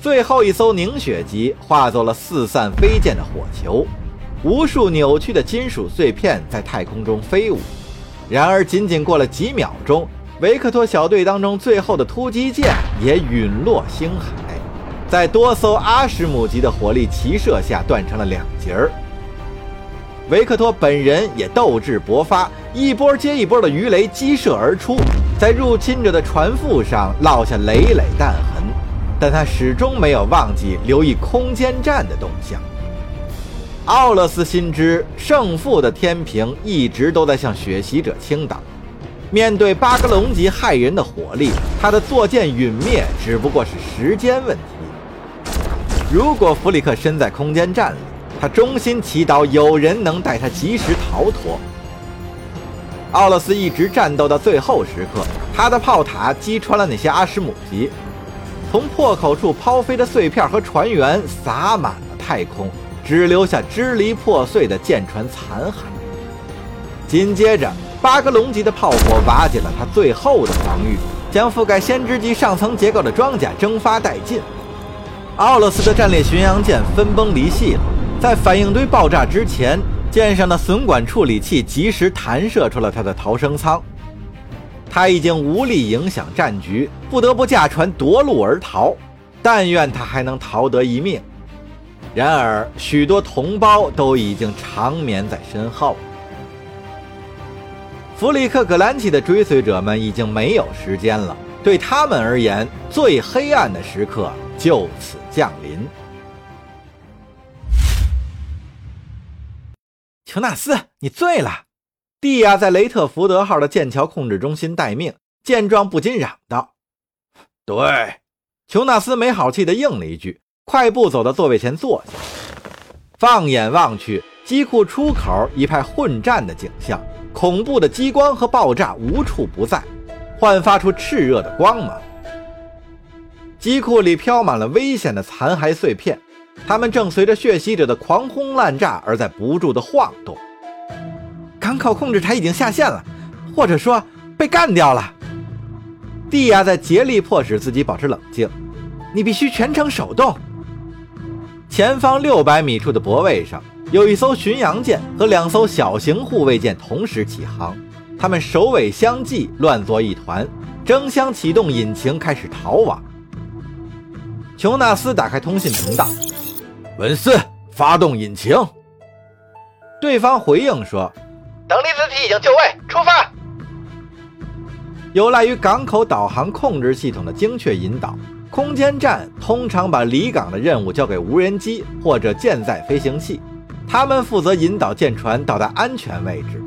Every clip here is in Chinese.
最后一艘凝血级化作了四散飞溅的火球，无数扭曲的金属碎片在太空中飞舞。然而，仅仅过了几秒钟，维克托小队当中最后的突击舰也陨落星海，在多艘阿什姆级的火力齐射下断成了两截儿。维克托本人也斗志勃发，一波接一波的鱼雷激射而出，在入侵者的船腹上落下累累弹痕，但他始终没有忘记留意空间站的动向。奥勒斯心知胜负的天平一直都在向血洗者倾倒，面对巴格隆级骇人的火力，他的坐舰陨灭只不过是时间问题。如果弗里克身在空间站里，他衷心祈祷有人能带他及时逃脱。奥勒斯一直战斗到最后时刻，他的炮塔击穿了那些阿什姆级，从破口处抛飞的碎片和船员洒满了太空。只留下支离破碎的舰船残骸。紧接着，巴格隆级的炮火瓦解了他最后的防御，将覆盖先知级上层结构的装甲蒸发殆尽。奥勒斯的战列巡洋舰分崩离析了，在反应堆爆炸之前，舰上的损管处理器及时弹射出了他的逃生舱。他已经无力影响战局，不得不驾船夺路而逃。但愿他还能逃得一命。然而，许多同胞都已经长眠在身后。弗里克·格兰奇的追随者们已经没有时间了，对他们而言，最黑暗的时刻就此降临。乔纳斯，你醉了！蒂亚在雷特福德号的剑桥控制中心待命，见状不禁嚷道：“对。”琼纳斯没好气地应了一句。快步走到座位前坐下，放眼望去，机库出口一派混战的景象，恐怖的激光和爆炸无处不在，焕发出炽热的光芒。机库里飘满了危险的残骸碎片，它们正随着血吸者的狂轰滥炸而在不住的晃动。港口控制台已经下线了，或者说被干掉了。蒂亚在竭力迫使自己保持冷静，你必须全程手动。前方六百米处的泊位上，有一艘巡洋舰和两艘小型护卫舰同时起航，他们首尾相继，乱作一团，争相启动引擎，开始逃亡。琼纳斯打开通信频道：“文斯，发动引擎。”对方回应说：“等离子体已经就位，出发。”有赖于港口导航控制系统的精确引导。空间站通常把离港的任务交给无人机或者舰载飞行器，他们负责引导舰船到达安全位置。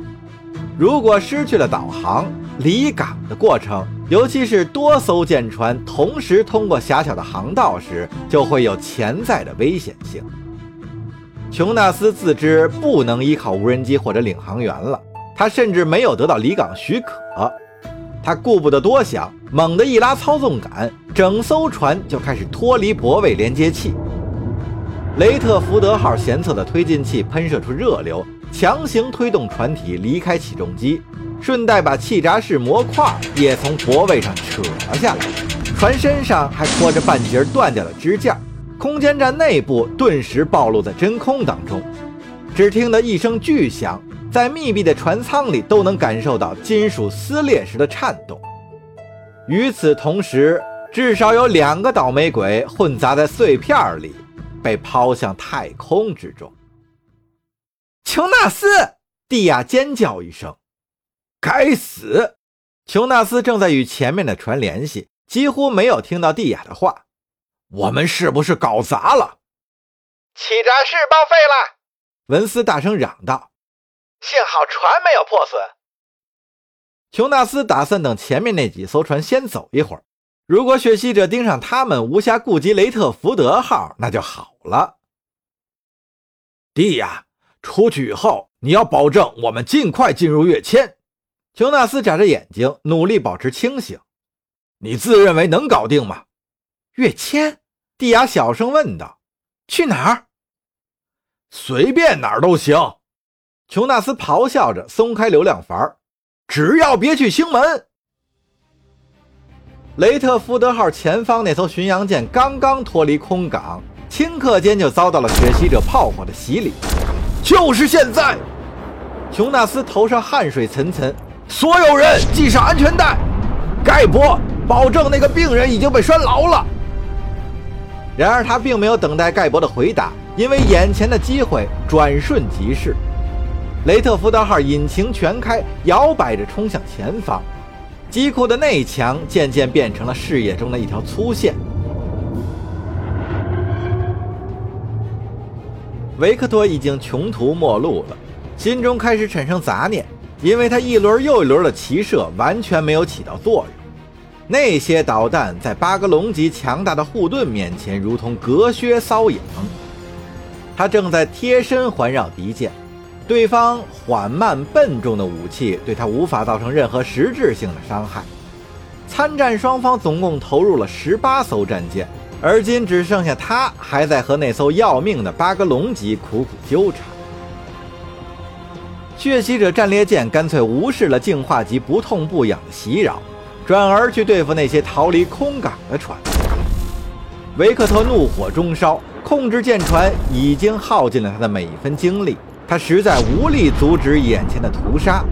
如果失去了导航，离港的过程，尤其是多艘舰船同时通过狭小的航道时，就会有潜在的危险性。琼纳斯自知不能依靠无人机或者领航员了，他甚至没有得到离港许可。他顾不得多想，猛地一拉操纵杆，整艘船就开始脱离泊位连接器。雷特福德号舷侧的推进器喷射出热流，强行推动船体离开起重机，顺带把气闸式模块也从泊位上扯了下来。船身上还拖着半截断掉的支架，空间站内部顿时暴露在真空当中。只听得一声巨响。在密闭的船舱里都能感受到金属撕裂时的颤动。与此同时，至少有两个倒霉鬼混杂在碎片里，被抛向太空之中。琼纳斯！蒂亚尖叫一声：“该死！”琼纳斯正在与前面的船联系，几乎没有听到蒂亚的话。我们是不是搞砸了？气闸室报废了！文斯大声嚷道。幸好船没有破损。琼纳斯打算等前面那几艘船先走一会儿，如果血吸者盯上他们，无暇顾及雷特福德号，那就好了。弟呀，出去以后你要保证我们尽快进入跃迁。琼纳斯眨着眼睛，努力保持清醒。你自认为能搞定吗？跃迁？蒂亚小声问道。去哪儿？随便哪儿都行。琼纳斯咆哮着松开流量阀，只要别去星门。雷特福德号前方那艘巡洋舰刚刚脱离空港，顷刻间就遭到了血袭者炮火的洗礼。就是现在！琼纳斯头上汗水涔涔，所有人系上安全带。盖博，保证那个病人已经被拴牢了。然而他并没有等待盖博的回答，因为眼前的机会转瞬即逝。雷特福德号引擎全开，摇摆着冲向前方，机库的内墙渐渐变成了视野中的一条粗线。维克托已经穷途末路了，心中开始产生杂念，因为他一轮又一轮的骑射完全没有起到作用。那些导弹在巴格隆级强大的护盾面前，如同隔靴搔痒。他正在贴身环绕敌舰。对方缓慢笨重的武器对他无法造成任何实质性的伤害。参战双方总共投入了十八艘战舰，而今只剩下他还在和那艘要命的巴格隆级苦苦纠缠。血洗者战列舰干脆无视了净化级不痛不痒的袭扰，转而去对付那些逃离空港的船。维克特怒火中烧，控制舰船已经耗尽了他的每一分精力。他实在无力阻止眼前的屠杀，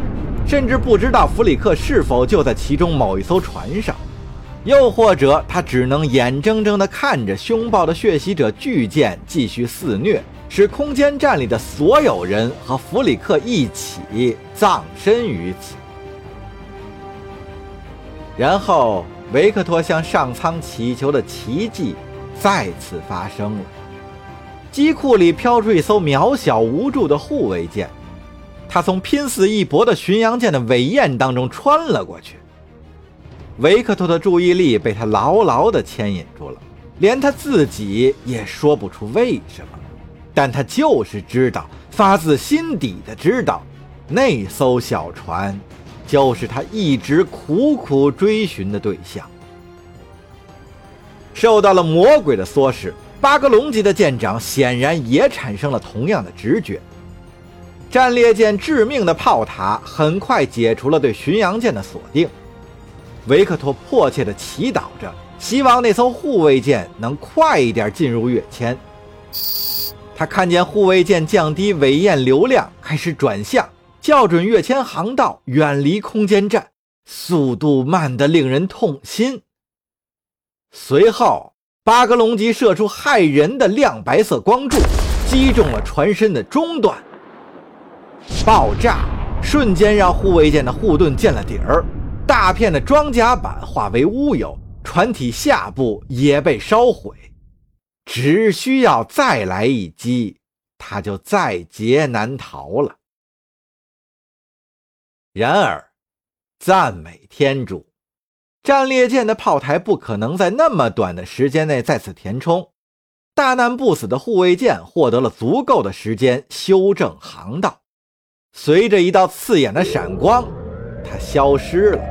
甚至不知道弗里克是否就在其中某一艘船上，又或者他只能眼睁睁地看着凶暴的血洗者巨舰继续肆虐，使空间站里的所有人和弗里克一起葬身于此。然后，维克托向上苍祈求的奇迹再次发生了。机库里飘出一艘渺小无助的护卫舰，他从拼死一搏的巡洋舰的尾焰当中穿了过去。维克托的注意力被他牢牢地牵引住了，连他自己也说不出为什么，但他就是知道，发自心底的知道，那艘小船就是他一直苦苦追寻的对象。受到了魔鬼的唆使。巴格隆级的舰长显然也产生了同样的直觉。战列舰致命的炮塔很快解除了对巡洋舰的锁定。维克托迫切地祈祷着，希望那艘护卫舰能快一点进入跃迁。他看见护卫舰降低尾焰流量，开始转向，校准跃迁航道，远离空间站，速度慢得令人痛心。随后。巴格隆级射出骇人的亮白色光柱，击中了船身的中段。爆炸瞬间让护卫舰的护盾见了底儿，大片的装甲板化为乌有，船体下部也被烧毁。只需要再来一击，他就在劫难逃了。然而，赞美天主！战列舰的炮台不可能在那么短的时间内再次填充，大难不死的护卫舰获得了足够的时间修正航道。随着一道刺眼的闪光，它消失了，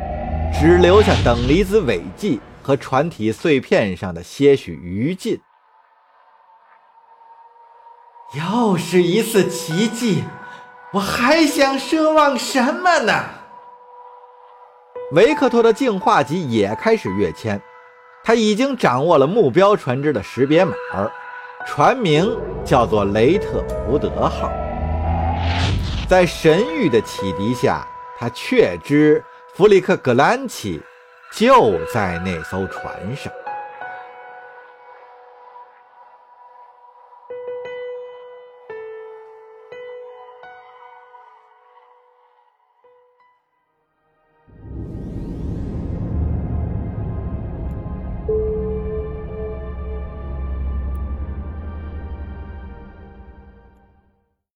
只留下等离子尾迹和船体碎片上的些许余烬。又是一次奇迹，我还想奢望什么呢？维克托的净化级也开始跃迁，他已经掌握了目标船只的识别码，船名叫做雷特福德号。在神谕的启迪下，他确知弗里克格兰奇就在那艘船上。